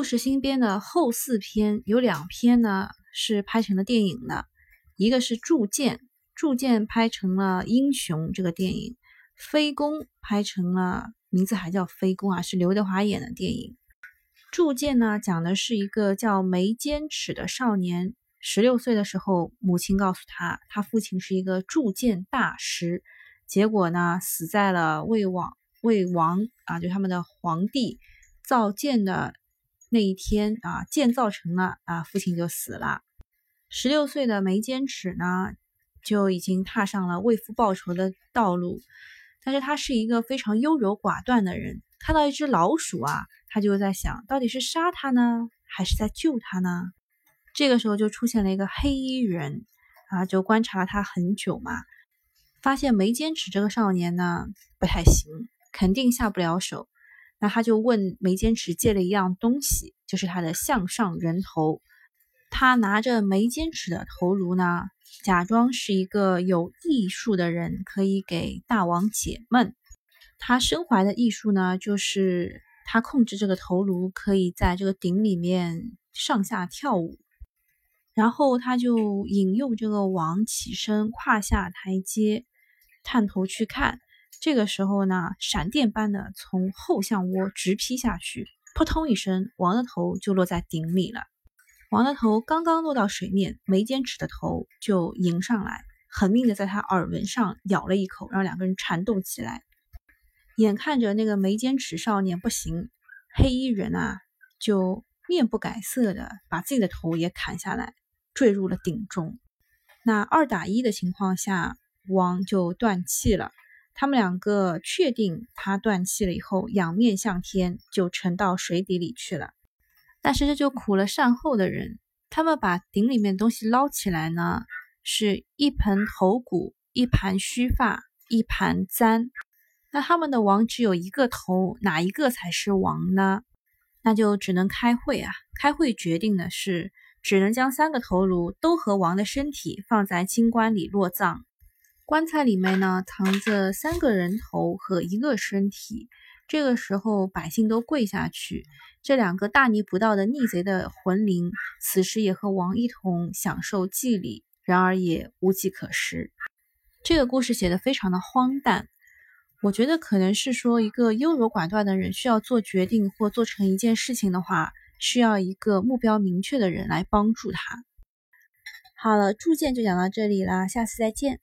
故事新编的后四篇有两篇呢是拍成了电影的，一个是《铸剑》，《铸剑》拍成了《英雄》这个电影，《飞宫》拍成了名字还叫《飞宫》啊，是刘德华演的电影。《铸剑》呢讲的是一个叫眉间尺的少年，十六岁的时候，母亲告诉他，他父亲是一个铸剑大师，结果呢死在了魏王魏王啊，就他们的皇帝造剑的。那一天啊，建造成了啊，父亲就死了。十六岁的眉坚尺呢，就已经踏上了为父报仇的道路。但是他是一个非常优柔寡断的人，看到一只老鼠啊，他就在想到底是杀他呢，还是在救他呢？这个时候就出现了一个黑衣人啊，就观察了他很久嘛，发现眉坚尺这个少年呢不太行，肯定下不了手。那他就问眉间尺借了一样东西，就是他的项上人头。他拿着眉间尺的头颅呢，假装是一个有艺术的人，可以给大王解闷。他身怀的艺术呢，就是他控制这个头颅，可以在这个鼎里面上下跳舞。然后他就引诱这个王起身，跨下台阶，探头去看。这个时候呢，闪电般的从后项窝直劈下去，扑通一声，王的头就落在鼎里了。王的头刚刚落到水面，眉间尺的头就迎上来，狠命的在他耳纹上咬了一口，让两个人缠斗起来。眼看着那个眉间尺少年不行，黑衣人啊就面不改色的把自己的头也砍下来，坠入了鼎中。那二打一的情况下，王就断气了。他们两个确定他断气了以后，仰面向天，就沉到水底里去了。但是这就苦了善后的人，他们把鼎里面东西捞起来呢，是一盆头骨，一盘须发，一盘簪。那他们的王只有一个头，哪一个才是王呢？那就只能开会啊！开会决定的是，只能将三个头颅都和王的身体放在金棺里落葬。棺材里面呢，藏着三个人头和一个身体。这个时候，百姓都跪下去。这两个大逆不道的逆贼的魂灵，此时也和王一同享受祭礼，然而也无计可施。这个故事写的非常的荒诞。我觉得可能是说，一个优柔寡断的人需要做决定或做成一件事情的话，需要一个目标明确的人来帮助他。好了，铸剑就讲到这里啦，下次再见。